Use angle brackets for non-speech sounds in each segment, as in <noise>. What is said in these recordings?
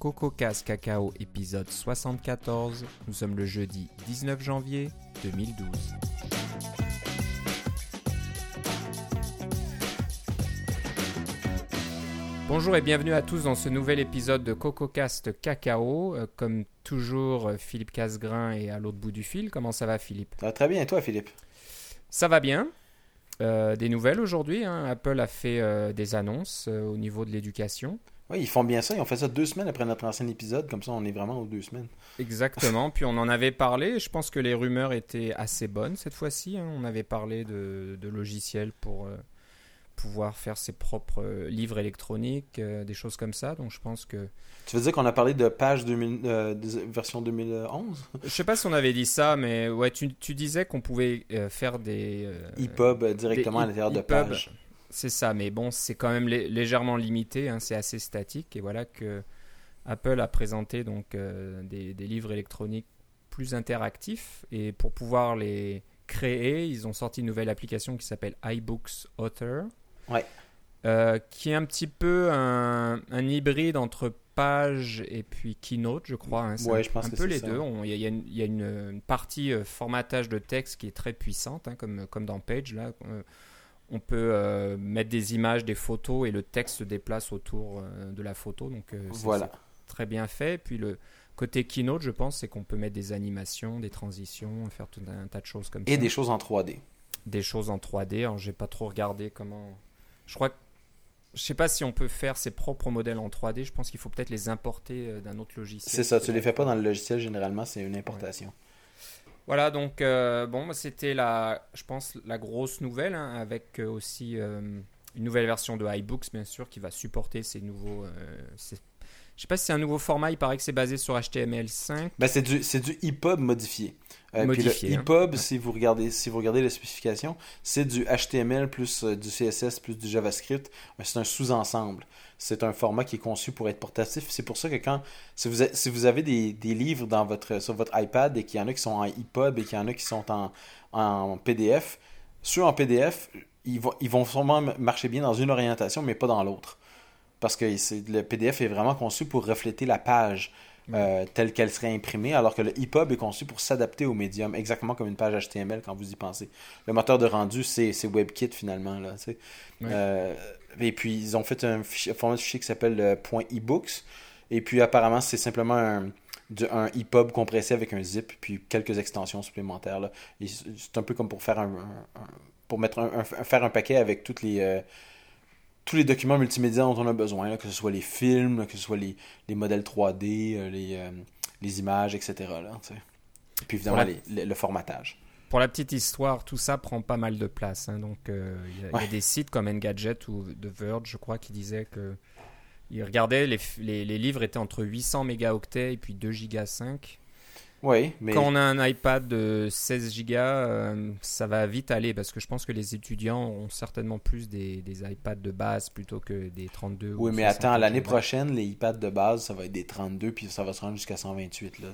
CocoCast Cacao épisode 74. Nous sommes le jeudi 19 janvier 2012. Bonjour et bienvenue à tous dans ce nouvel épisode de CocoCast Cacao. Euh, Comme toujours, euh, Philippe Casgrain est à l'autre bout du fil. Comment ça va Philippe? Ça va très bien, et toi, Philippe? Ça va bien. Euh, des nouvelles aujourd'hui. hein. Apple a fait euh, des annonces euh, au niveau de l'éducation. Oui, ils font bien ça. Ils ont fait ça deux semaines après notre ancien épisode. Comme ça, on est vraiment aux deux semaines. Exactement. Puis on en avait parlé. Je pense que les rumeurs étaient assez bonnes cette fois-ci. hein. On avait parlé de, de logiciels pour euh, pouvoir faire ses propres euh, livres électroniques, euh, des choses comme ça. Donc je pense que. Tu veux dire qu'on a parlé de page 2000, euh, de version 2011 Je sais pas si on avait dit ça, mais ouais, tu, tu disais qu'on pouvait faire des. EPUB euh, directement des à l'intérieur de EPUB. page. C'est ça, mais bon, c'est quand même lé- légèrement limité, hein, c'est assez statique. Et voilà que Apple a présenté donc euh, des, des livres électroniques plus interactifs. Et pour pouvoir les créer, ils ont sorti une nouvelle application qui s'appelle iBooks Author. Ouais. Euh, qui est un petit peu un, un hybride entre Page et puis Keynote, je crois. hein. Ouais, un- je pense un que peu c'est les ça. deux. Il y a, il y a une, il y a une- une partie euh, formatage de texte qui est très puissante, hein, comme, comme dans Page. Là, on peut euh, mettre des images, des photos et le texte se déplace autour euh, de la photo. Donc, euh, c'est- Voilà. très bien fait. Puis le côté Keynote, je pense, c'est qu'on peut mettre des animations, des transitions, faire tout un tas de choses comme Et ça des choses en 3D. des choses en 3D. Alors, j'ai pas trop regardé comment. Je crois que. Je sais pas si on peut faire ses propres modèles en 3D. Je pense qu'il faut peut-être les importer d'un autre logiciel. C'est ça, tu les fais pas dans le logiciel généralement, c'est une importation. Voilà, donc euh, bon, c'était la, je pense, la grosse nouvelle hein, avec euh, aussi euh, une nouvelle version de iBooks, bien sûr, qui va supporter ces nouveaux. Je sais pas si c'est un nouveau format. Il paraît que c'est basé sur HTML5. Ben, c'est du, c'est du EPUB modifié. Euh, Modifié, Puis hein. le EPUB, si, vous regardez, si vous regardez les spécifications, c'est du HTML plus euh, du CSS plus du JavaScript. C'est un sous-ensemble. C'est un format qui est conçu pour être portatif. C'est pour ça que quand si vous, a- si vous avez des, des livres dans votre, sur votre iPad et qu'il y en a qui sont en EPUB et qu'il y en a qui sont en, en PDF, ceux en PDF, ils vont, ils vont sûrement marcher bien dans une orientation, mais pas dans l'autre. Parce que le PDF est vraiment conçu pour refléter la page euh, telle qu'elle serait imprimée, alors que le EPUB est conçu pour s'adapter au médium, exactement comme une page HTML quand vous y pensez. Le moteur de rendu, c'est WebKit finalement. Là. Euh, et puis, ils ont fait un, fichier- un format de fichier qui s'appelle le .ebooks. Et puis, apparemment, c'est simplement un, un EPUB compressé avec un zip, puis quelques extensions supplémentaires. C'est un peu comme pour faire un, pour mettre faire un paquet avec toutes les, euh, tous les documents multimédia dont on a besoin, là, que ce soit les films, là, que ce soit les, les modèles 3D, euh, les, euh, les images, etc. Là. Et puis évidemment, Voilà. les- le, le formatage. Pour la petite histoire, tout ça prend pas mal de place. hein. Donc, euh, il y, y a Ouais. des sites comme Engadget ou The Verge, je crois, qui disaient que ils regardaient les, les, les livres étaient entre 800 mégaoctets et puis 2 gigas 5. Oui, mais Quand on a un iPad de 16 gigas, euh, ça va vite aller parce que je pense que les étudiants ont certainement plus des, des iPads de base plutôt que des 32 ou oui, mais 60 attends, l'année prochaine, les iPads de base, ça va être des 32, puis ça va se rendre jusqu'à 128. Là.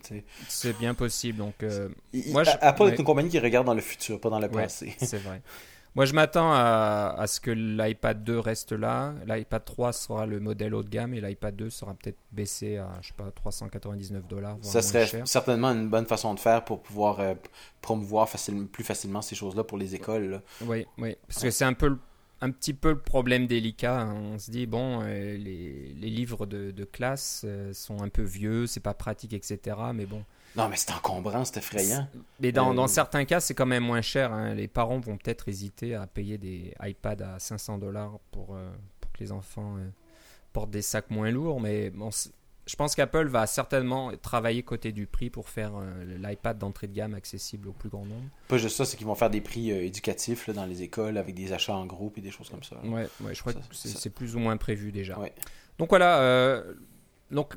C'est bien possible. Donc, euh, Moi, je- Apple ouais. est une compagnie qui regarde dans le futur, pas dans le Ouais. passé. C'est vrai. <laughs> Moi, je m'attends à, à ce que l'iPad 2 reste là. L'iPad 3 sera le modèle haut de gamme et l'iPad 2 sera peut-être baissé à, je sais pas, 399 dollars. Ça serait certainement une bonne façon de faire pour pouvoir euh, promouvoir facilement, plus facilement ces choses-là pour les écoles. là. Oui, oui. Parce que c'est un peu le- un petit peu le problème délicat. hein. On se dit, bon, euh, les, les livres de, de classe euh, sont un peu vieux, c'est pas pratique, etc. Mais bon. Non, mais c'est encombrant, c'est effrayant. Mais dans, Euh, dans certains cas, c'est quand même moins cher. hein. Les parents vont peut-être hésiter à payer des iPads à 500 dollars pour, euh, pour que les enfants euh, portent des sacs moins lourds. Mais bon, je pense qu'Apple va certainement travailler côté du prix pour faire l'iPad d'entrée de gamme accessible au plus grand nombre. Pas juste ça, c'est qu'ils vont faire des prix éducatifs là, dans les écoles avec des achats en groupe et des choses comme ça. là. Ouais, ouais, je crois Ça- que c'est plus ou moins prévu déjà. Ouais. Donc voilà, donc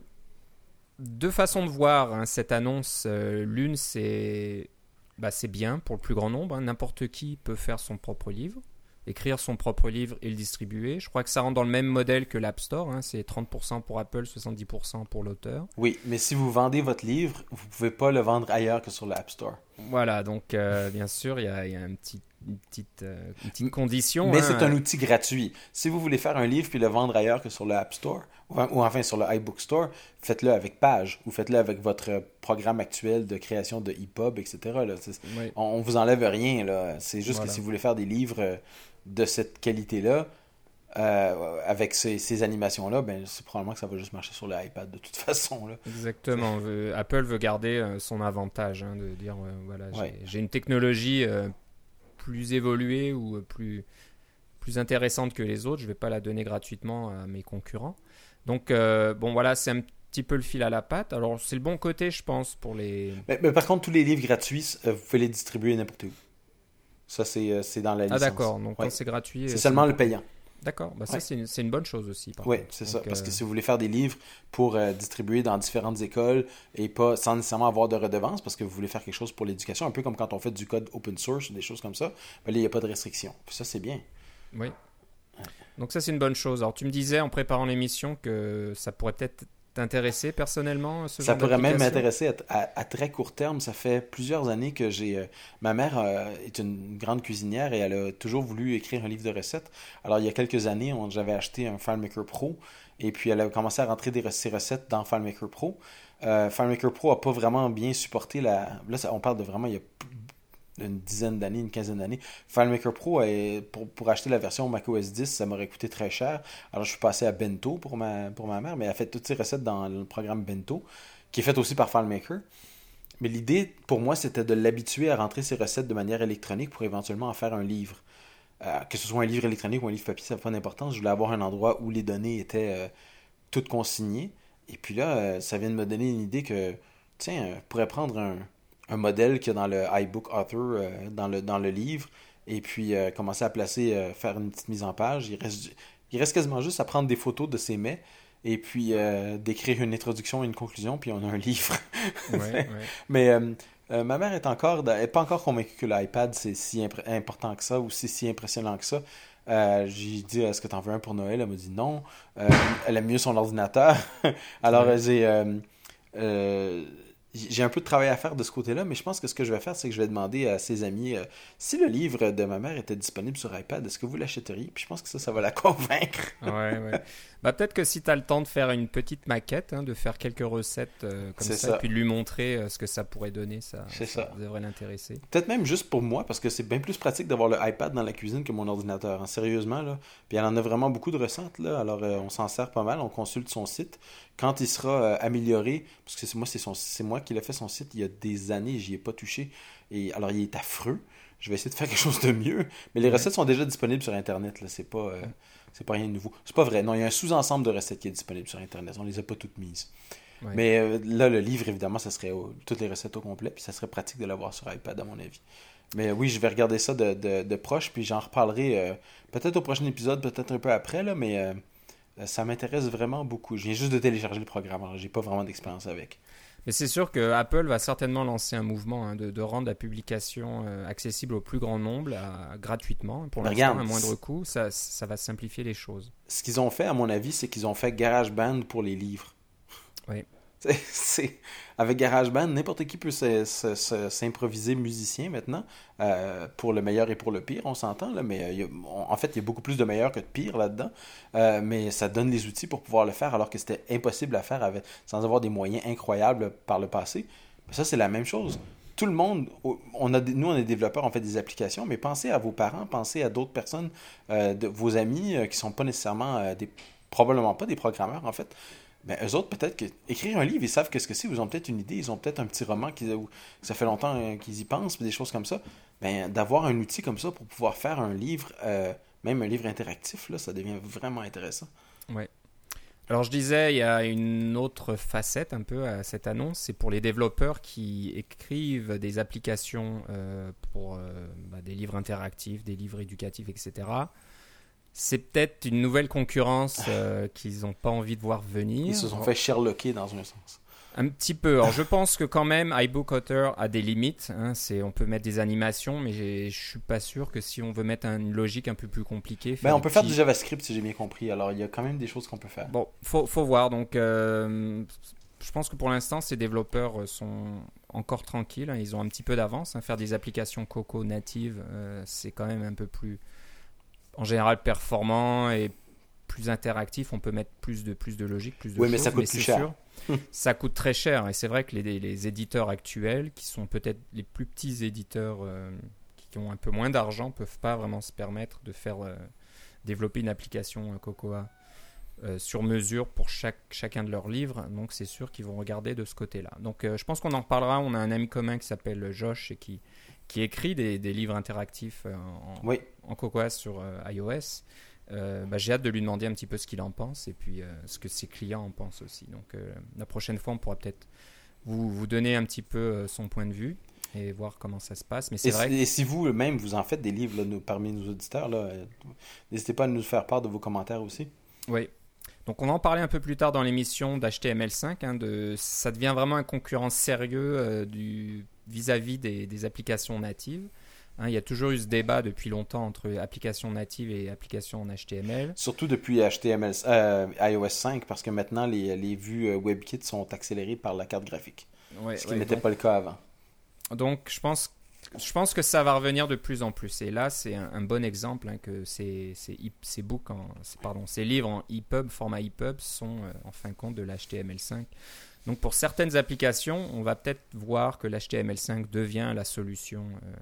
deux façons de voir hein, cette annonce. Euh, L'une, c'est bah, c'est bien pour le plus grand nombre. hein. N'importe qui peut faire son propre livre, écrire son propre livre et le distribuer. Je crois que ça rentre dans le même modèle que l'App Store. hein. C'est 30% pour Apple, 70% pour l'auteur. Oui, mais si vous vendez votre livre, vous pouvez pas le vendre ailleurs que sur l'App Store. Voilà, donc euh, bien sûr, il y, a il y a un petit une petite, euh, une petite condition. Mais hein. c'est un outil gratuit. Si vous voulez faire un livre puis le vendre ailleurs que sur le App Store, ou, ou enfin sur le iBook Store, faites-le avec Page ou faites-le avec votre programme actuel de création de EPUB, etc. Là. Oui. On, on vous enlève rien. là. C'est juste Voilà. que si vous voulez faire des livres euh, de cette qualité-là, euh, avec ces, ces animations-là, ben, c'est probablement que ça va juste marcher sur l'iPad de toute <laughs> façon. Là. Exactement. Apple veut garder euh, son avantage, hein, de dire euh, voilà, j'ai- Ouais. j'ai une technologie euh, plus évoluée ou euh, plus, plus intéressante que les autres. Je vais pas la donner gratuitement à mes concurrents. Donc, euh, bon, voilà, c'est un petit peu le fil à la patte. Alors, c'est le bon côté, je pense, pour les. Mais, mais par contre, tous les livres gratuits, euh, vous pouvez les distribuer n'importe où. Ça, c'est dans la Ah, licence. d'accord. Donc, Ouais. quand c'est gratuit. C'est seulement le payant. D'accord. Bah, ça, Ouais. c'est une, c'est une bonne chose aussi. Oui, c'est ça. Parce euh, que si vous voulez faire des livres pour euh, distribuer dans différentes écoles et pas sans nécessairement avoir de redevance, parce que vous voulez faire quelque chose pour l'éducation, un peu comme quand on fait du code open source, des choses comme ça, ben là, il n'y a pas de restriction. Ça, c'est bien. Oui. Donc ça c'est une bonne chose. Alors tu me disais en préparant l'émission que ça pourrait peut-être t'intéresser personnellement ce Ça genre pourrait même m'intéresser à, à- à très court terme. Ça fait plusieurs années que j'ai. euh, ma mère euh, est une grande cuisinière et elle a toujours voulu écrire un livre de recettes. Alors, il y a quelques années, j'avais acheté un FileMaker Pro et puis elle a commencé à rentrer des, ses recettes dans FileMaker Pro. Euh, FileMaker Pro a pas vraiment bien supporté la. Là, ça- on parle de vraiment il y a p- une dizaine d'années, une quinzaine d'années. FileMaker Pro, est- pour, pour acheter la version macOS 10, ça m'aurait coûté très cher. Alors, je suis passé à Bento pour ma, pour ma mère, mais elle a fait toutes ses recettes dans le programme Bento, qui est fait aussi par FileMaker. Mais l'idée, pour moi, c'était de l'habituer à rentrer ses recettes de manière électronique pour éventuellement en faire un livre. Euh, que ce soit un livre électronique ou un livre papier, ça n'a pas d'importance. Je voulais avoir un endroit où les données étaient euh, toutes consignées. Et puis là, euh, ça vient de me donner une idée que, tiens, euh, je pourrais prendre un, un modèle qu'il y a dans le iBook Author, euh, dans, le, dans le livre, et puis euh, commencer à placer, euh, faire une petite mise en page. Il reste, il reste quasiment juste à prendre des photos de ces mets, et puis euh, d'écrire une introduction et une conclusion, puis on a un livre. Ouais, <laughs> ouais. Mais euh, euh, ma mère est encore, est pas encore convaincue que l'iPad c'est si important que ça ou c'est si impressionnant que ça. J'ai dit est-ce que t'en veux un pour Noël? Elle m'a dit non. Elle aime mieux son ordinateur. <laughs> Alors Ouais. j'ai j'ai un peu de travail à faire de ce côté-là, mais je pense que ce que je vais faire, c'est que je vais demander à ses amis euh, si le livre de ma mère était disponible sur iPad, est-ce que vous l'achèteriez? Puis je pense que ça, ça va la <laughs> convaincre. Ouais, ouais. Bah, peut-être que si tu as le temps de faire une petite maquette, hein, de faire quelques recettes euh, comme ça, ça. et puis de lui montrer euh, ce que ça pourrait donner, ça, devrait l'intéresser. Peut-être même juste pour moi, parce que c'est bien plus pratique d'avoir le iPad dans la cuisine que mon ordinateur. hein, sérieusement, là. Puis elle en a vraiment beaucoup de recettes, là. Alors on s'en sert pas mal, on consulte son site. Quand il sera amélioré, parce que c'est moi, c'est son- c'est moi qui l'ai fait son site il y a des années, j'y ai pas touché. Et alors il est affreux. Je vais essayer de faire <laughs> quelque chose de mieux. Mais les Ouais. recettes sont déjà disponibles sur Internet, là. C'est pas, euh, c'est pas rien de nouveau. C'est pas vrai. Non, il y a un sous-ensemble de recettes qui est disponible sur Internet. On les a pas toutes mises. Ouais. Mais euh, là, le livre, évidemment, ça serait au- toutes les recettes au complet, puis ça serait pratique de l'avoir sur iPad, à mon avis. Mais oui, je vais regarder ça de, de, de proche, puis j'en reparlerai euh, peut-être au prochain épisode, peut-être un peu après, là, mais ça m'intéresse vraiment beaucoup. Je viens juste de télécharger le programme, alors j'ai pas vraiment d'expérience avec. Mais c'est sûr que Apple va certainement lancer un mouvement hein, de, de rendre la publication euh, accessible au plus grand nombre à- gratuitement, pour Mais l'instant, à moindre coût. Ça, ça va simplifier les choses. Ce qu'ils ont fait, à mon avis, c'est qu'ils ont fait GarageBand pour les livres. Oui. Avec GarageBand, n'importe qui peut se- se- se- s'improviser musicien maintenant, euh, pour le meilleur et pour le pire, on s'entend, mais euh, en fait, il y a beaucoup plus de meilleur que de pire là-dedans, Euh, mais ça donne les outils pour pouvoir le faire, alors que c'était impossible à faire sans avoir des moyens incroyables par le passé. Ça, c'est la même chose. Tout le monde, on a, nous, on est développeurs, on fait des applications, mais pensez à vos parents, pensez à d'autres personnes, vos amis qui sont pas nécessairement probablement pas des programmeurs, en fait. Ben, eux autres, peut-être que écrire un livre, ils savent qu'est-ce que c'est, ils ont peut-être une idée, ils ont peut-être un petit roman qui ça fait longtemps euh, qu'ils y pensent, des choses comme ça. Ben, d'avoir un outil comme ça pour pouvoir faire un livre, euh, même un livre interactif, là, ça devient vraiment intéressant. Alors je disais, il y a une autre facette un peu à cette annonce, c'est pour les développeurs qui écrivent des applications euh, pour bah, des livres interactifs, des livres éducatifs, etc. C'est peut-être une nouvelle concurrence euh, qu'ils n'ont pas envie de voir venir. Ils se sont fait Sherlocker dans un sens. Un petit peu. Alors, je pense que quand même, iBook Author a des limites. hein. C'est, on peut mettre des animations, mais je suis pas sûr que si on veut mettre une logique un peu plus compliquée. Ben, on peut faire du JavaScript si j'ai bien compris, alors il y a quand même des choses qu'on peut faire. Bon, faut, faut voir. Donc, euh, je pense que pour l'instant, ces développeurs sont encore tranquilles. hein. Ils ont un petit peu d'avance. hein. Faire des applications Coco natives, euh, c'est quand même un peu plus, en général, performant et plus interactif. On peut mettre plus de, plus de logique, plus de Oui, mais ça coûte plus c'est cher. sûr, <laughs> ça coûte très cher. Et c'est vrai que les, les éditeurs actuels, qui sont peut-être les plus petits éditeurs euh, qui, ont un peu moins d'argent, peuvent pas vraiment se permettre de faire euh, développer une application euh, Cocoa sur mesure pour chaque, chacun de leurs livres. Donc c'est sûr qu'ils vont regarder de ce côté-là. Donc je pense qu'on en reparlera. On a un ami commun qui s'appelle Josh et qui, qui écrit des, des livres interactifs euh, en, Oui. en Cocoa sur euh, iOS. Euh, bah, J'ai hâte de lui demander un petit peu ce qu'il en pense et puis euh, ce que ses clients en pensent aussi. Donc euh, la prochaine fois, on pourra peut-être vous, vous donner un petit peu son point de vue et voir comment ça se passe. Mais c'est Et, vrai si- et si vous-même, vous en faites des livres là, nous- parmi nos auditeurs, n'hésitez pas à nous faire part de vos commentaires aussi. Oui. Donc on en parlait un peu plus tard dans l'émission d'HTML5. hein, de, ça devient vraiment un concurrent sérieux du, vis-à-vis des, des applications natives. Hein, il y a toujours eu ce débat depuis longtemps entre applications natives et applications en HTML. Surtout depuis HTML, euh, iOS 5, parce que maintenant, les, les vues euh, WebKit sont accélérées par la carte graphique. Ouais, ce qui ouais, n'était pas le cas avant. Donc, je pense, je pense que ça va revenir de plus en plus. Et là, c'est un, un bon exemple hein, que ces, ces, ces books en, pardon, ces livres en EPUB, format EPUB, sont euh, en fin de compte de l'HTML5. Donc, pour certaines applications, on va peut-être voir que l'HTML5 devient la solution euh,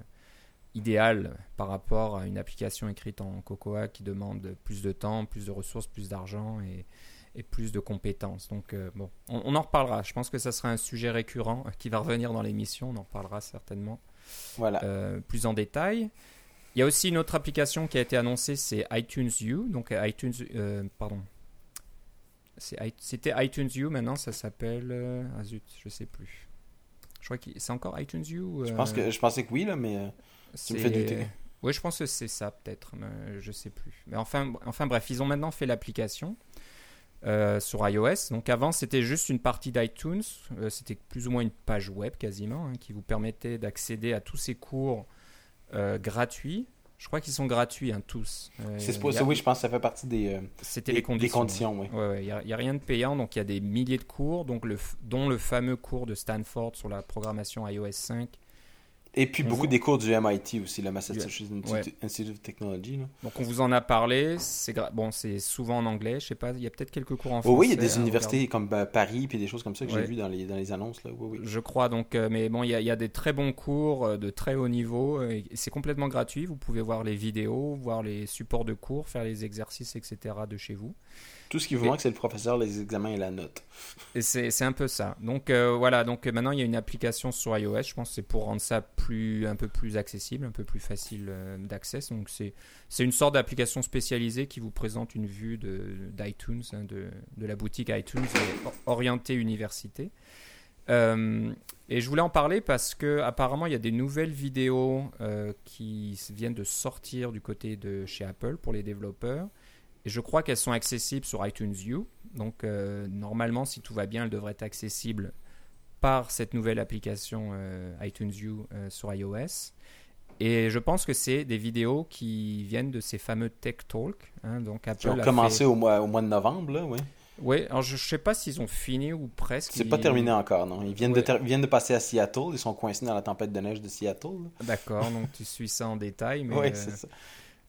idéale par rapport à une application écrite en Cocoa qui demande plus de temps, plus de ressources, plus d'argent et, et plus de compétences. Donc, euh, bon, on, on en reparlera. Je pense que ça sera un sujet récurrent euh, qui va revenir dans l'émission. On en reparlera certainement Voilà. euh, plus en détail. Il y a aussi une autre application qui a été annoncée, c'est iTunes U. Donc, iTunes, pardon. C'était iTunes U, maintenant ça s'appelle. euh, ah zut, je sais plus. Je crois que c'est encore iTunes U. je, euh, pense que, je pensais que oui, là, mais euh, tu me c'est- fais douter. Oui, je pense que c'est ça peut-être, mais je sais plus. Mais enfin, enfin bref, ils ont maintenant fait l'application euh, sur iOS. Donc avant, c'était juste une partie d'iTunes. Euh, c'était plus ou moins une page web quasiment hein, qui vous permettait d'accéder à tous ces cours euh, gratuits. Je crois qu'ils sont gratuits hein, tous. Euh, c'est il supposé, y a- oui, je pense que ça fait partie des, euh, C'était des, les conditions. des conditions. Oui. Ouais, ouais, il n'y a, rien de payant, donc il y a des milliers de cours, donc le, f- dont le fameux cours de Stanford sur la programmation iOS 5. Et puis beaucoup vous- des cours du MIT aussi, le Massachusetts Ouais. Institute, of Technology. là. Donc on vous en a parlé, c'est gra- bon, c'est souvent en anglais, je sais pas, il y a peut-être quelques cours en Oh, français. oui, il y a des à universités comme euh, Paris puis des choses comme ça que Ouais. j'ai vu dans les, dans les annonces. Là. Oui, oui. Je crois donc, euh, mais bon, il y, a- il y a des très bons cours euh, de très haut niveau. euh, c'est complètement gratuit. Vous pouvez voir les vidéos, voir les supports de cours, faire les exercices, etc. de chez vous. Tout ce qui vous manque, c'est le professeur, les examens et la note. Et c'est un peu ça. Donc euh, voilà, donc euh, maintenant il y a une application sur iOS. Je pense c'est pour rendre ça plus, un peu plus accessible, un peu plus facile euh, d'accès. Donc c'est une sorte d'application spécialisée qui vous présente une vue de- d'iTunes, hein, de, de la boutique iTunes orientée université. Euh, et je voulais en parler parce que apparemment il y a des nouvelles vidéos qui viennent de sortir du côté de chez Apple pour les développeurs. Et je crois qu'elles sont accessibles sur iTunes U. Donc euh, normalement, si tout va bien, elles devraient être accessibles par cette nouvelle application euh, iTunes U euh, sur iOS. Et je pense que c'est des vidéos qui viennent de ces fameux Tech Talk. hein. donc Apple Qui ont commencé fait- au, mois, au mois de novembre, là, oui. Oui, alors je ne sais pas s'ils ont fini ou presque. C'est pas Ils- terminé encore, non. Ils viennent, de ter- ils viennent de passer à Seattle. Ils sont coincés dans la tempête de neige de Seattle. D'accord, donc tu suis ça en détail. Mais, <laughs> Oui, euh, c'est ça.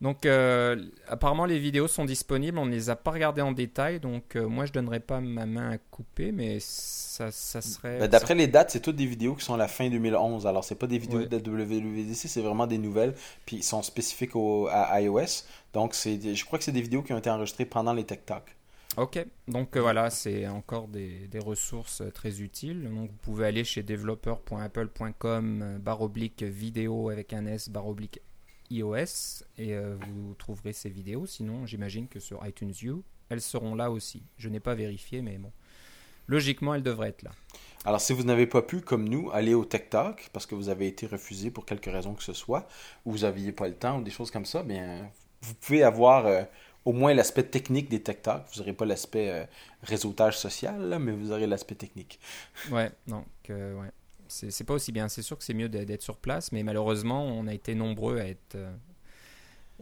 Donc, euh, apparemment, les vidéos sont disponibles. On ne les a pas regardées en détail. Donc, euh, moi, je donnerais pas ma main à couper, mais ça, ça serait. Ben, D'après les dates, c'est toutes des vidéos qui sont à la fin 2011. Alors, c'est pas des vidéos Ouais. de WWDC, c'est vraiment des nouvelles. Puis, ils sont spécifiques au, à iOS. Donc, je crois que c'est des vidéos qui ont été enregistrées pendant les Tech Talk. Ok, donc euh, voilà, c'est encore des, des ressources très utiles. Donc, vous pouvez aller chez developer.apple.com euh, barre oblique vidéo avec un S barre oblique iOS et euh, vous trouverez ces vidéos. Sinon, j'imagine que sur iTunes U, elles seront là aussi. Je n'ai pas vérifié, mais bon. Logiquement, elles devraient être là. Alors, si vous n'avez pas pu, comme nous, aller au Tech Talk, parce que vous avez été refusé pour quelque raison que ce soit, ou vous n'aviez pas le temps, ou des choses comme ça, bien, vous pouvez avoir euh, au moins l'aspect technique des Tech Talk. Vous n'aurez pas l'aspect euh, réseautage social, là, mais vous aurez l'aspect technique. Ouais, donc, euh, ouais. C'est pas aussi bien. C'est sûr que c'est mieux d'être sur place, mais malheureusement, on a été nombreux à être, euh,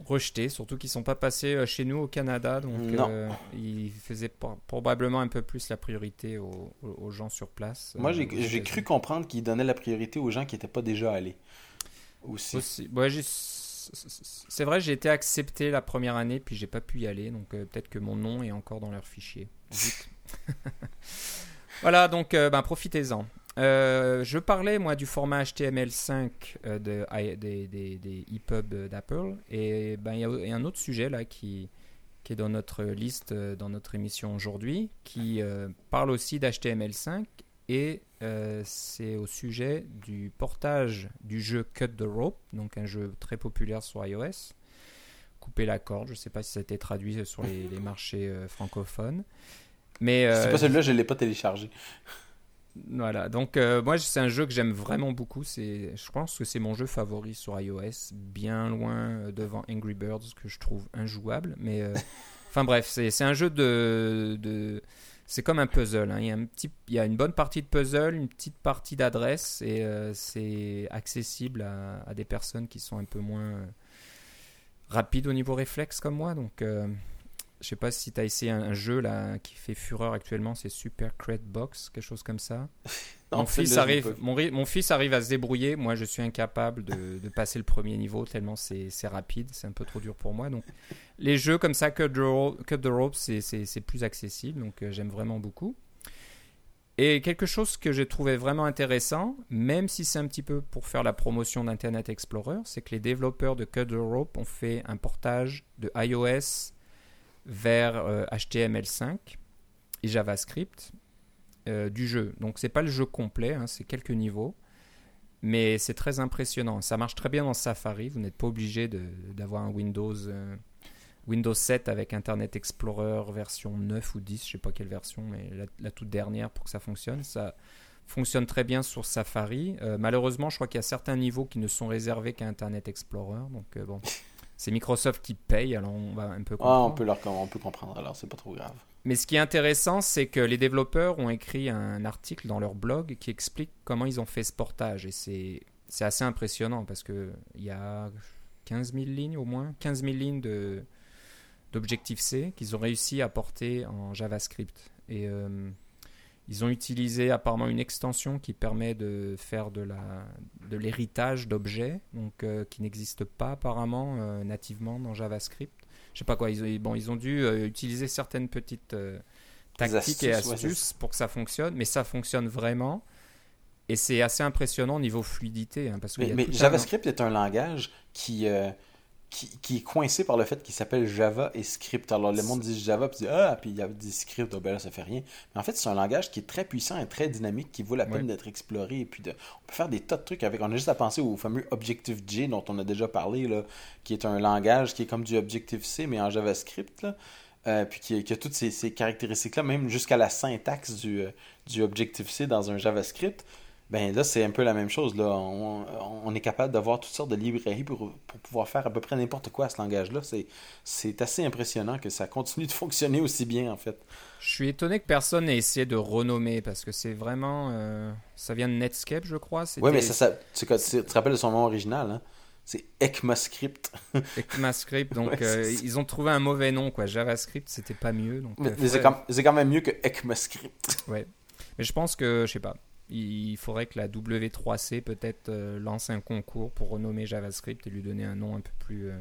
rejetés, surtout qu'ils sont pas passés euh, chez nous au Canada, donc Non. euh, ils faisaient pro- probablement un peu plus la priorité aux, gens sur place. Moi, euh, j'ai aux j'ai cru comprendre qu'ils donnaient la priorité aux gens qui n'étaient pas déjà allés. Aussi. Aussi. Ouais, j'ai- c'est vrai, j'ai été accepté la première année, puis j'ai pas pu y aller, donc euh, peut-être que mon nom est encore dans leur fichier. <laughs> Voilà, donc ben, profitez-en. Euh, je parlais moi du format HTML5 euh, des, des, des EPUB d'Apple, et ben il y, a- il y a un autre sujet là qui, est dans notre liste, euh, dans notre émission aujourd'hui, qui parle aussi d'HTML5 et c'est au sujet du portage du jeu Cut the Rope, donc un jeu très populaire sur iOS. Couper la corde, je ne sais pas si ça a été traduit sur les, marchés francophones. Mais C'est pas celui-là, je ne l'ai pas téléchargé. Voilà, donc euh, moi c'est un jeu que j'aime vraiment beaucoup. C'est, je pense que c'est mon jeu favori sur iOS, bien loin euh, devant Angry Birds que je trouve injouable. Mais euh, <laughs> enfin bref, c'est, c'est un jeu de, de- c'est comme un puzzle. hein. Il y a un petit, il y a une bonne partie de puzzle, une petite partie d'adresse et euh, c'est accessible à, à des personnes qui sont un peu moins rapides au niveau réflexe comme moi. Donc je sais pas si tu as essayé un, un jeu là qui fait fureur actuellement, c'est Super Crate Box, quelque chose comme ça. Non, mon, fils arrive, mon, fils arrive à se débrouiller. Moi, je suis incapable de, de passer le premier niveau tellement c'est rapide. C'est un peu trop dur pour moi. Donc, les jeux comme ça, Cut the, Ro- Cut the Rope, c'est plus accessible. Donc, euh, j'aime vraiment beaucoup. Et quelque chose que j'ai trouvé vraiment intéressant, même si c'est un petit peu pour faire la promotion d'Internet Explorer, c'est que les développeurs de Cut the Rope ont fait un portage de iOS vers euh, HTML5 et JavaScript euh, du jeu. Donc c'est pas le jeu complet, hein, c'est quelques niveaux, mais c'est très impressionnant. Ça marche très bien dans Safari. Vous n'êtes pas obligé d'avoir un Windows euh, Windows 7 avec Internet Explorer version 9 ou 10, je sais pas quelle version, mais la, toute dernière pour que ça fonctionne. Ça fonctionne très bien sur Safari. Euh, malheureusement, je crois qu'il y a certains niveaux qui ne sont réservés qu'à Internet Explorer. Donc euh, bon, c'est Microsoft qui paye, alors on va un peu Ah, comprendre. on peut, leur, on peut comprendre, alors c'est pas trop grave. Mais ce qui est intéressant, c'est que les développeurs ont écrit un article dans leur blog qui explique comment ils ont fait ce portage. Et c'est, c'est assez impressionnant parce qu'il y a 15 000 lignes au moins, 15 000 lignes de, d'Objective-C qu'ils ont réussi à porter en JavaScript. Et euh, ils ont utilisé apparemment une extension qui permet de faire de, l'héritage d'objets, donc euh, qui n'existe pas apparemment euh, nativement dans JavaScript. Je sais pas quoi, ils ont, bon, ils ont dû euh, utiliser certaines petites tactiques et astuces, ouais, pour que ça fonctionne, mais ça fonctionne vraiment. Et c'est assez impressionnant au niveau fluidité. hein, parce Mais, un- JavaScript est un langage qui, qui, qui est coincé par le fait qu'il s'appelle Java et Script. Alors le monde dit Java, puis dit Ah, puis il y a dit Script, ah, ben là ça fait rien. Mais en fait, c'est un langage qui est très puissant et très dynamique, qui vaut la peine d'être exploré. Et puis de, on peut faire des tas de trucs avec. On a juste à penser au fameux Objective-J dont on a déjà parlé, là, qui est un langage qui est comme du Objective-C, mais en JavaScript. Là. Euh, puis qui, qui a toutes ces, ces caractéristiques-là, même jusqu'à la syntaxe du, euh, du Objective-C dans un JavaScript. Ben là, c'est un peu la même chose. Là. On, on est capable d'avoir toutes sortes de librairies pour, pour pouvoir faire à peu près n'importe quoi à ce langage-là. C'est, assez impressionnant que ça continue de fonctionner aussi bien, en fait. Je suis étonné que personne n'ait essayé de renommer parce que c'est vraiment. euh, ça vient de Netscape, je crois. Oui, mais ça, ça, tu, tu te rappelles de son nom original, hein? C'est ECMAScript. <laughs> ECMAScript. Donc Ouais, euh, ils ont trouvé un mauvais nom, quoi. JavaScript, c'était pas mieux. Donc, Mais, euh, mais c'est, quand, quand même mieux que ECMAScript. Mais je pense que, je sais pas, il faudrait que la W3C peut-être euh, lance un concours pour renommer JavaScript et lui donner un nom un peu plus, euh,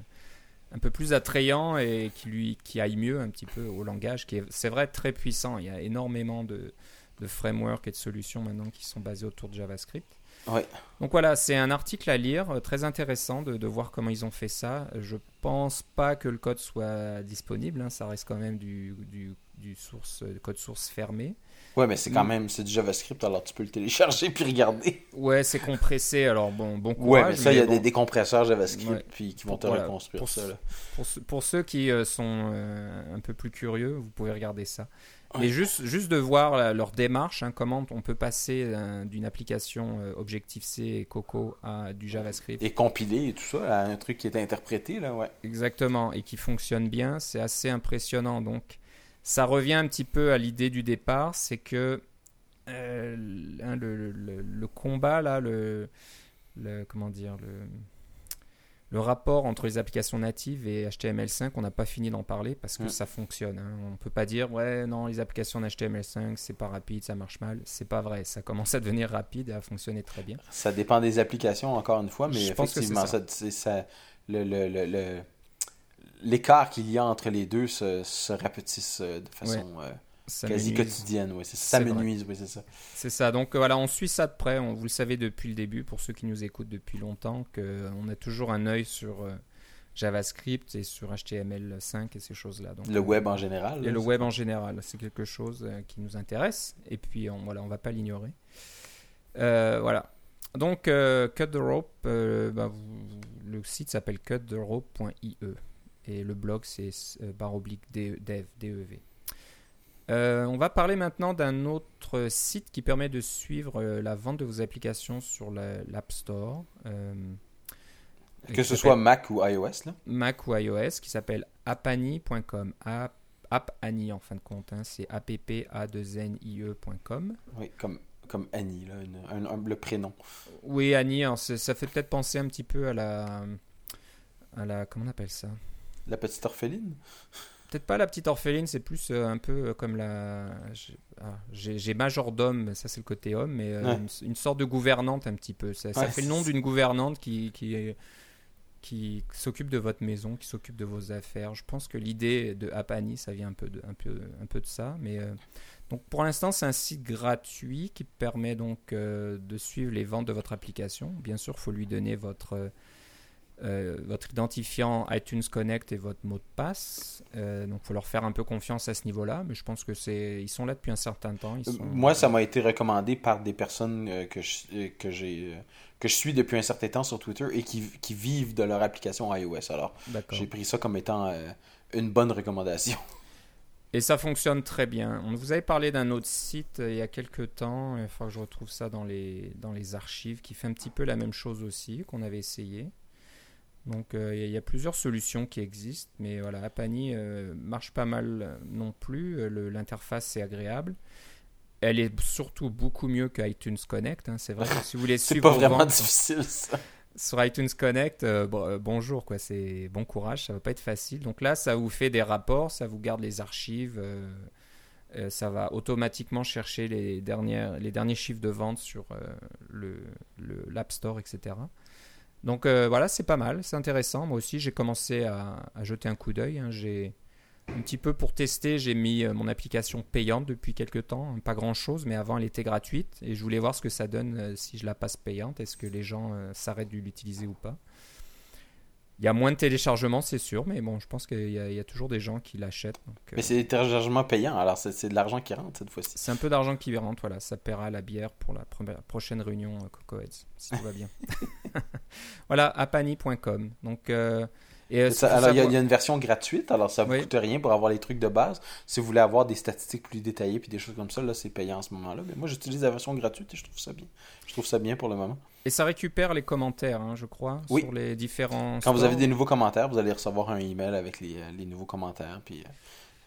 un peu plus attrayant et qui lui qui aille mieux un petit peu au langage, qui est, c'est vrai, très puissant. Il y a énormément de, de frameworks et de solutions maintenant qui sont basées autour de JavaScript. Ouais. Donc voilà, c'est un article à lire, euh, très intéressant de, de voir comment ils ont fait ça. Je pense pas que le code soit disponible, hein, ça reste quand même du, du, du source, euh, code source fermé. Ouais, mais c'est quand Mm. même c'est du JavaScript, alors tu peux le télécharger <laughs> puis regarder. Ouais, c'est compressé, alors bon, bon Ouais, courage. mais ça, il y a bon, des décompresseurs JavaScript Ouais. puis qui vont te Voilà. reconstruire Pour ça. Là. pour, ceux- pour ceux qui euh, sont euh, un peu plus curieux, vous pouvez regarder ça. Ouais. Mais juste, juste de voir leur démarche, hein, comment on peut passer euh, d'une application Objective-C et Coco à du JavaScript. Et compiler et tout ça, à un truc qui est interprété, là, ouais. Exactement, et qui fonctionne bien, c'est assez impressionnant. Donc, ça revient un petit peu à l'idée du départ, c'est que euh, hein, le, le- le combat là, le, le- comment dire, le, rapport entre les applications natives et HTML5, on n'a pas fini d'en parler parce que ça fonctionne. hein. On ne peut pas dire, ouais, non, les applications HTML5, c'est pas rapide, ça marche mal. C'est pas vrai. Ça commence à devenir rapide et à fonctionner très bien. Ça dépend des applications, encore une fois, mais Je pense que effectivement, ça. ça. c'est ça- le, le- le- le- l'écart qu'il y a entre les deux se, se rapetisse euh, de façon euh, quasi quotidienne. Ouais, c'est ça, vrai. m'amenuise, oui, c'est ça. C'est ça. Donc euh, voilà, on suit ça de près. On, vous le savez depuis le début, pour ceux qui nous écoutent depuis longtemps, qu'on a toujours un œil sur euh, JavaScript et sur HTML5 et ces choses-là. Donc, Le euh, web en général. Et le web en général, c'est quelque chose euh, qui nous intéresse. Et puis, on, voilà, on va pas l'ignorer. Euh, voilà. Donc, euh, Cut the Rope, euh, bah, vous- le site s'appelle cuttherope.ie. Et le blog, c'est euh, barre oblique dev, DEV. Euh, on va parler maintenant d'un autre site qui permet de suivre euh, la vente de vos applications sur la- l'App Store. euh, Que ce soit Mac ou iOS, là. Mac ou iOS qui s'appelle appani.com. App, Appani en fin de compte, hein, c'est appa2nie.com. Oui, comme, comme Annie, là, une- un- un- le prénom. Oui, Annie, alors, c'est- ça fait peut-être penser un petit peu à la, à la. Comment on appelle ça? La petite orpheline. Peut-être pas la petite orpheline, c'est plus euh, un peu euh, comme la. j'ai- ah, J'ai majordome, ça c'est le côté homme, mais euh, Ouais. une, une sorte de gouvernante un petit peu. Ça, fait le nom d'une gouvernante qui, qui, est- qui s'occupe de votre maison, qui s'occupe de vos affaires. Je pense que l'idée de Apani, ça vient un peu de, un peu, un peu de ça. Mais euh, donc pour l'instant, c'est un site gratuit qui permet donc de suivre les ventes de votre application. Bien sûr, il faut lui donner votre euh, euh, votre identifiant iTunes Connect et votre mot de passe. Euh, donc, il faut leur faire un peu confiance à ce niveau-là. Mais je pense que c'est, ils sont là depuis un certain temps. Ils sont- Moi, ça m'a été recommandé par des personnes euh, que je, euh, que j'ai euh, que je suis depuis un certain temps sur Twitter et qui, qui vivent de leur application iOS. Alors, j'ai pris ça comme étant euh, une bonne recommandation. <laughs> Et ça fonctionne très bien. On vous avait parlé d'un autre site euh, il y a quelques temps. Il faudra que je retrouve ça dans les, dans les archives, qui fait un petit peu la même chose aussi, qu'on avait essayé. Donc euh, il y a- il y a plusieurs solutions qui existent, mais voilà, Apani euh, marche pas mal euh, non plus. Euh, L'interface est agréable. Elle est surtout beaucoup mieux que iTunes Connect. hein, c'est vrai. que si vous voulez <laughs> C'est suivre pas vos vraiment ventes difficile, ça. sur iTunes Connect, euh, bon- bonjour quoi, c'est bon courage, ça va pas être facile. Donc là, ça vous fait des rapports, ça vous garde les archives, ça va automatiquement chercher les dernières, les derniers chiffres de vente sur le- l'App Store, etc. Donc euh, voilà, c'est pas mal, c'est intéressant. Moi aussi, j'ai commencé à, à jeter un coup d'œil. hein. J'ai un petit peu pour tester, j'ai mis euh, mon application payante depuis quelques temps, hein, pas grand chose, mais avant elle était gratuite et je voulais voir ce que ça donne euh, si je la passe payante. Est-ce que les gens euh, s'arrêtent de l'utiliser ou pas? Il y a moins de téléchargements, c'est sûr, mais bon, je pense qu'il y, a- il y a toujours des gens qui l'achètent. Mais c'est des téléchargements payants, alors c'est de l'argent qui rentre cette fois-ci. c'est un peu d'argent qui rentre, voilà, ça paiera la bière pour la prochaine réunion euh, Coco Heads, si tout va bien. <laughs> <laughs> voilà, apani.com. Donc, euh, et, euh, Ça- alors, il y, a- savoir- il y a une version gratuite, alors ça ne vous Oui. coûte rien pour avoir les trucs de base. Si vous voulez avoir des statistiques plus détaillées puis des choses comme ça, là, c'est payant en ce moment-là. Mais moi, j'utilise la version gratuite et je trouve ça bien. Je trouve ça bien pour le moment. Et ça récupère les commentaires, hein, je crois, Oui. sur les différents. Quand vous avez des nouveaux commentaires, vous allez recevoir un email avec les, euh, les nouveaux commentaires. Puis, euh,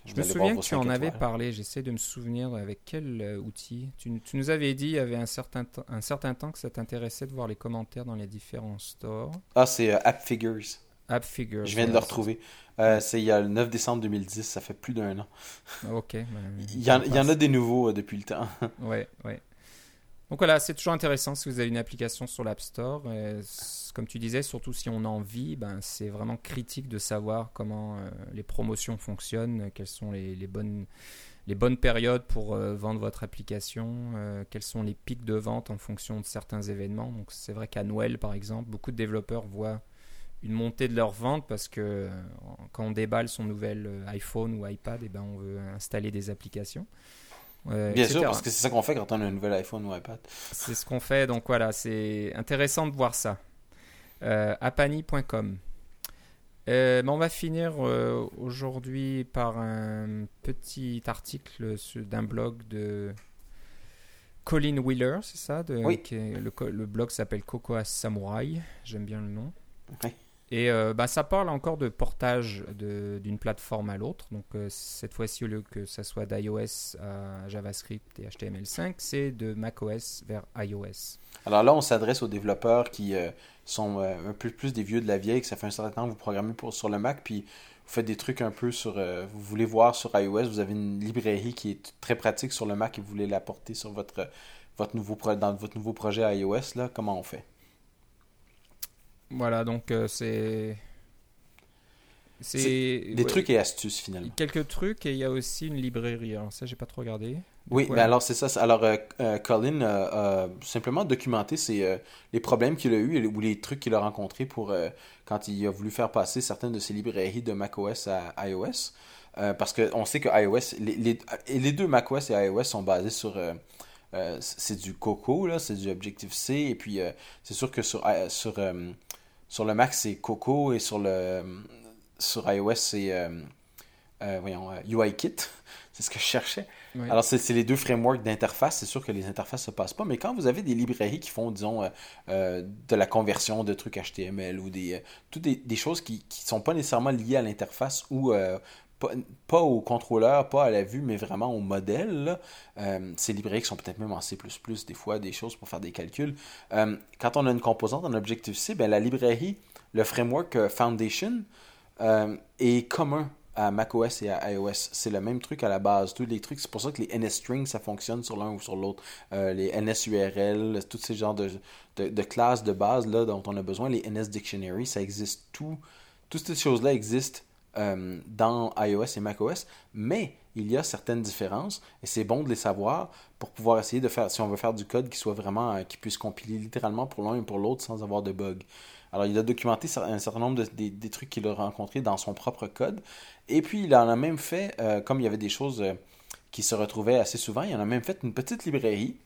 Je me souviens que tu en avais parlé, j'essaie de me souvenir avec quel euh, outil. Tu, tu nous avais dit il y avait un certain, temps- un certain temps que ça t'intéressait de voir les commentaires dans les différents stores. Ah, c'est euh, App Figures. App Figures. Je viens de le retrouver. Euh, c'est il y a le 9 décembre 2010, ça fait plus d'un an. Ah, Ok. ben, Il y en, on il y en passe. a des nouveaux euh, depuis le temps. Ouais, ouais. Donc voilà, c'est toujours intéressant si vous avez une application sur l'App Store. Comme tu disais, surtout si on en vit, ben, c'est vraiment critique de savoir comment euh, les promotions fonctionnent, quelles sont les, bonnes, les bonnes périodes pour euh, vendre votre application, euh, quels sont les pics de vente en fonction de certains événements. Donc c'est vrai qu'à Noël, par exemple, beaucoup de développeurs voient une montée de leurs ventes parce que quand on déballe son nouvel iPhone ou iPad, et ben, on veut installer des applications. Euh, Bien etc. sûr, parce que c'est ça qu'on fait quand on a un nouvel iPhone ou iPad. C'est ce qu'on fait, donc voilà, c'est intéressant de voir ça. Euh, apani.com. Euh, mais on va finir euh, aujourd'hui par un petit article d'un blog de Colin Wheeler, c'est ça de, Oui. qui est- le, blog s'appelle Cocoa Samurai, j'aime bien le nom. Oui. Et euh, bah, ça parle encore de portage d'une plateforme à l'autre. Donc euh, cette fois-ci, au lieu que ça soit d'iOS à JavaScript et HTML5, c'est de macOS vers iOS. Alors là, on s'adresse aux développeurs qui euh, sont un peu plus des vieux de la vieille, que ça fait un certain temps que vous programmez sur le Mac, puis vous faites des trucs un peu sur... vous voulez voir sur iOS, vous avez une librairie qui est très pratique sur le Mac et vous voulez l'apporter sur votre, votre nouveau dans votre nouveau projet iOS, là, comment on fait? Voilà, donc euh, c'est. C'est. Des ouais, trucs et astuces, finalement. Quelques trucs et il y a aussi une librairie. Alors ça, j'ai pas trop regardé. Oui, Ouais. ben alors c'est ça. Alors, euh, euh, Colin euh, a simplement documenté ses, les problèmes qu'il a eu ou les trucs qu'il a rencontrés pour quand il a voulu faire passer certaines de ses librairies de macOS à iOS. Parce qu'on sait que iOS, les, les, et les deux macOS et iOS sont basés sur. c'est du Coco, là, c'est du Objective-C. Et puis, c'est sûr que sur, sur, sur le Mac, c'est Coco et sur, le, sur iOS, c'est. euh, euh, voyons, euh, UIKit. <laughs> c'est ce que je cherchais. Alors, c'est les deux frameworks d'interface. C'est sûr que les interfaces ne se passent pas, mais quand vous avez des librairies qui font, disons, euh, euh, de la conversion de trucs HTML ou des, euh, toutes des, des choses qui ne sont pas nécessairement liées à l'interface ou euh, pas, au contrôleur, pas à la vue, mais vraiment au modèle, euh, ces librairies qui sont peut-être même en C++, des fois, des choses pour faire des calculs. Euh, quand on a une composante en Objective-C, ben, la librairie, le framework euh, Foundation est commun à macOS et à iOS. C'est le même truc à la base. Tous les trucs, c'est pour ça que les NSString, ça fonctionne sur l'un ou sur l'autre. Les NSURL, tous ces genres de, de, de classes de base là, dont on a besoin, les NSDictionary, ça existe tout. Toutes ces choses-là existent euh, dans iOS et macOS, mais il y a certaines différences et c'est bon de les savoir pour pouvoir essayer de faire, si on veut faire du code qui soit vraiment, euh, qui puisse compiler littéralement pour l'un et pour l'autre sans avoir de bugs. Alors, il a documenté un certain nombre de, des, trucs qu'il a rencontrés dans son propre code. Et puis, il en a même fait, euh, comme il y avait des choses qui se retrouvaient assez souvent, il en a même fait une petite librairie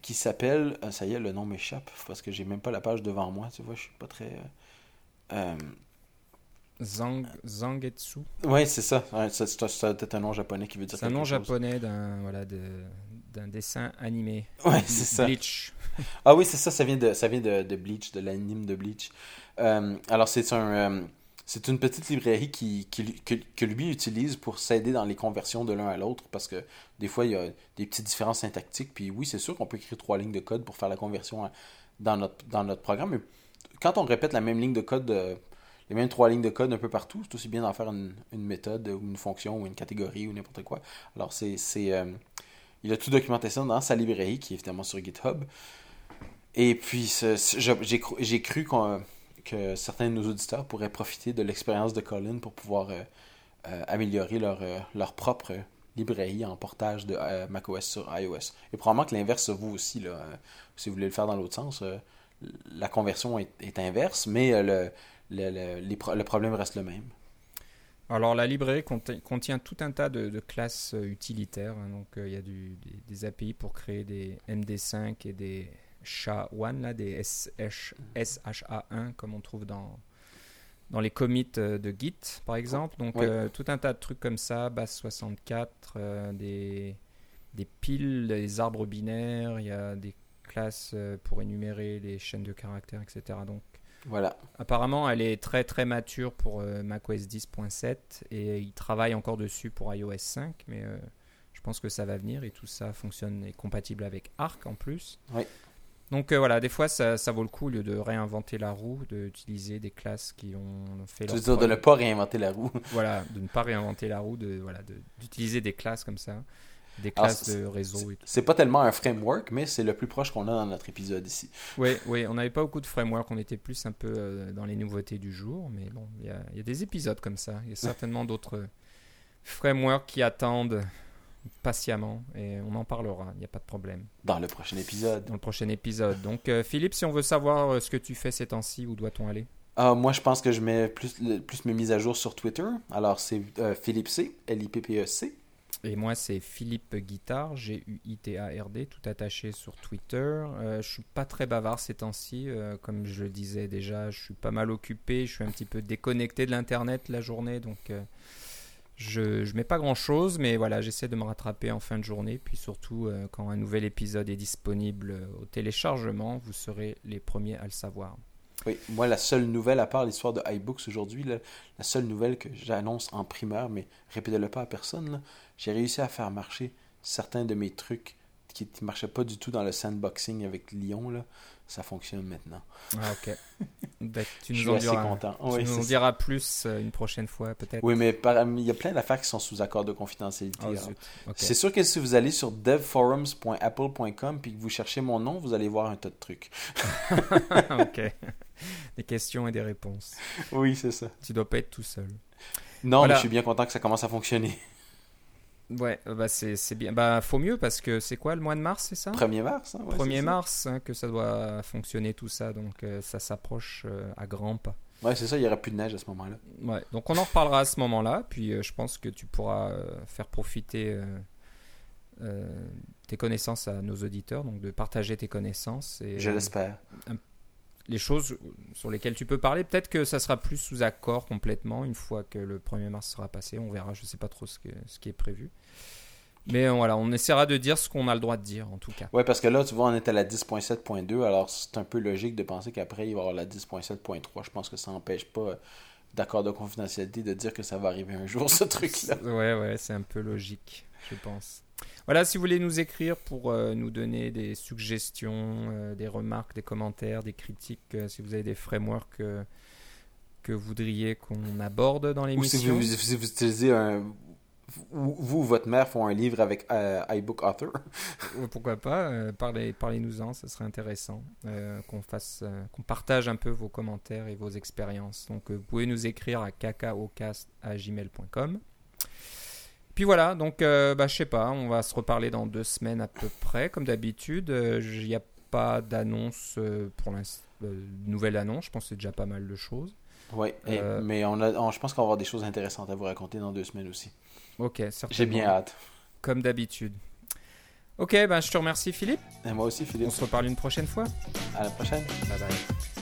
qui s'appelle, ça y est, le nom m'échappe parce que j'ai même pas la page devant moi, tu vois, je suis pas très... euh, euh, Zang, Zangetsu. Ouais, c'est ça. Ouais, c'est peut-être un nom japonais qui veut dire C'est un nom chose. japonais d'un voilà, de, d'un dessin animé. Ouais, c'est ça. Bleach. <laughs> Ah oui, c'est ça, ça vient de, ça vient de, de Bleach, de l'anime de Bleach. Euh, alors, c'est un, euh, c'est une petite librairie qui, qui- que, que lui utilise pour s'aider dans les conversions de l'un à l'autre parce que des fois, il y a des petites différences syntactiques. Puis oui, c'est sûr qu'on peut écrire trois lignes de code pour faire la conversion à- dans, notre, dans notre programme. Mais quand on répète la même ligne de code, euh, les mêmes trois lignes de code un peu partout, c'est aussi bien d'en faire une, méthode ou une fonction ou une catégorie ou n'importe quoi. Alors, c'est. euh, il a tout documenté dans sa librairie qui est évidemment sur GitHub. Et puis, j'ai cru, qu'on- que certains de nos auditeurs pourraient profiter de l'expérience de Colin pour pouvoir euh, euh, améliorer leur, leur propre librairie en portage de macOS sur iOS. Et probablement que l'inverse se vaut aussi. Là, si vous voulez le faire dans l'autre sens, la conversion est, inverse, mais le, le, le- les pro- le problème reste le même. Alors la librairie contient, contient tout un tas de, de classes euh, utilitaires. hein. donc euh, il y a du- des, des API pour créer des MD5 et des SHA-1, là, des SH, SHA1 comme on trouve dans, dans les commits euh, de Git par exemple. Donc Oui. euh, tout un tas de trucs comme ça, base 64, euh, des, des piles, des arbres binaires, il y a des classes pour énumérer les chaînes de caractères, etc. Donc Voilà. Apparemment, elle est très très mature pour euh, macOS 10.7 et il travaille encore dessus pour iOS 5, mais euh, je pense que ça va venir et tout ça fonctionne et compatible avec Arc en plus. Oui. Donc euh, voilà, des fois ça, ça vaut le coup au lieu de réinventer la roue, d'utiliser des classes qui ont fait leur dire de ne pas réinventer la roue. voilà, de ne pas réinventer la roue, de voilà, de- d'utiliser des classes comme ça, des Alors, classes de réseau et tout. C'est pas tellement un framework, mais c'est le plus proche qu'on a dans notre épisode ici. Oui, oui, on n'avait pas beaucoup de framework, on était plus un peu euh, dans les nouveautés du jour, mais bon, il y a, il y a des épisodes comme ça. Il y a <laughs> certainement d'autres frameworks qui attendent patiemment et on en parlera, il n'y a pas de problème Dans le prochain épisode. dans le prochain épisode. Donc, euh, Philippe, si on veut savoir euh, ce que tu fais ces temps-ci, où doit-on aller? Ah, moi, je pense que je mets plus, plus mes mises à jour sur Twitter. Alors, c'est Philippe C, L-I-P-P-E-C. Et moi, c'est Philippe Guitard, G-U-I-T-A-R-D, tout attaché sur Twitter. Euh, je suis pas très bavard ces temps-ci, euh, comme je le disais déjà, je suis pas mal occupé, je suis un petit peu déconnecté de l'internet la journée, donc euh, je, je mets pas grand-chose, mais voilà, j'essaie de me rattraper en fin de journée, puis surtout euh, quand un nouvel épisode est disponible au téléchargement, vous serez les premiers à le savoir. Oui, moi, la seule nouvelle, à part l'histoire de iBooks aujourd'hui, la seule nouvelle que j'annonce en primeur, mais répétez-le pas à personne, j'ai réussi à faire marcher certains de mes trucs qui ne marchaient pas du tout dans le sandboxing avec Lyon. Là. Ça fonctionne maintenant. Ah, ok. <laughs> Ben, tu Je nous suis en assez diras, content. tu Oui, nous en c'est ça. diras plus euh, une prochaine fois, peut-être. Oui, mais par- il y a plein d'affaires qui sont sous accord de confidentialité. Ah. Ok. C'est sûr que si vous allez sur devforums.apple.com puis que vous cherchez mon nom, vous allez voir un tas de trucs. <laughs> ok. <laughs> <laughs> Des questions et des réponses. Oui, c'est ça. Tu dois pas être tout seul. Non, Voilà. mais je suis bien content que ça commence à fonctionner. Ouais, euh, bah c'est bien. Bah faut mieux parce que c'est quoi le mois de mars, c'est ça? 1er mars, hein? Ouais, 1er c'est ça. mars hein, que ça doit fonctionner tout ça, donc euh, ça s'approche euh, à grands pas. Ouais, c'est ça, il n'y aura plus de neige à ce moment-là. Ouais, donc on en reparlera à ce moment-là, puis euh, je pense que tu pourras faire profiter tes connaissances à nos auditeurs, donc de partager tes connaissances et Je l'espère. Les choses sur lesquelles tu peux parler. Peut-être que ça sera plus sous accord complètement une fois que le 1er mars sera passé. On verra, je sais pas trop ce, que- ce qui est prévu. Mais euh, voilà, on essaiera de dire ce qu'on a le droit de dire en tout cas. Ouais, parce que là, tu vois, on est à la 10.7.2, alors c'est un peu logique de penser qu'après, il va y avoir la 10.7.3. Je pense que ça n'empêche pas euh, d'accord de confidentialité de dire que ça va arriver un jour, ce truc-là. Ouais, ouais, c'est un peu logique, je pense. Voilà, si vous voulez nous écrire pour euh, nous donner des suggestions, euh, des remarques, des commentaires, des critiques, euh, si vous avez des frameworks que vous voudriez qu'on aborde dans Ou si l'émission. vous, si vous utilisez un... Vous, ou votre mère font un livre avec euh, iBook Author. <laughs> Pourquoi pas euh, parlez, Parlez-nous-en, ce serait intéressant euh, qu'on fasse, qu'on partage un peu vos commentaires et vos expériences. Donc, vous pouvez nous écrire à cacaocast@gmail.com. Puis voilà, donc euh, bah, je sais pas, on va se reparler dans deux semaines à peu près, comme d'habitude. Euh, Il n'y a pas d'annonce euh, pour l'instant, euh, nouvelle annonce. Je pense que c'est déjà pas mal de choses. Oui, Euh, mais on a, on- je pense qu'on va avoir des choses intéressantes à vous raconter dans deux semaines aussi. Ok, certainement. J'ai bien hâte. Comme d'habitude. Ok, ben je te remercie Philippe. Et moi aussi, Philippe. On se reparle une prochaine fois. À la prochaine. Bye bye.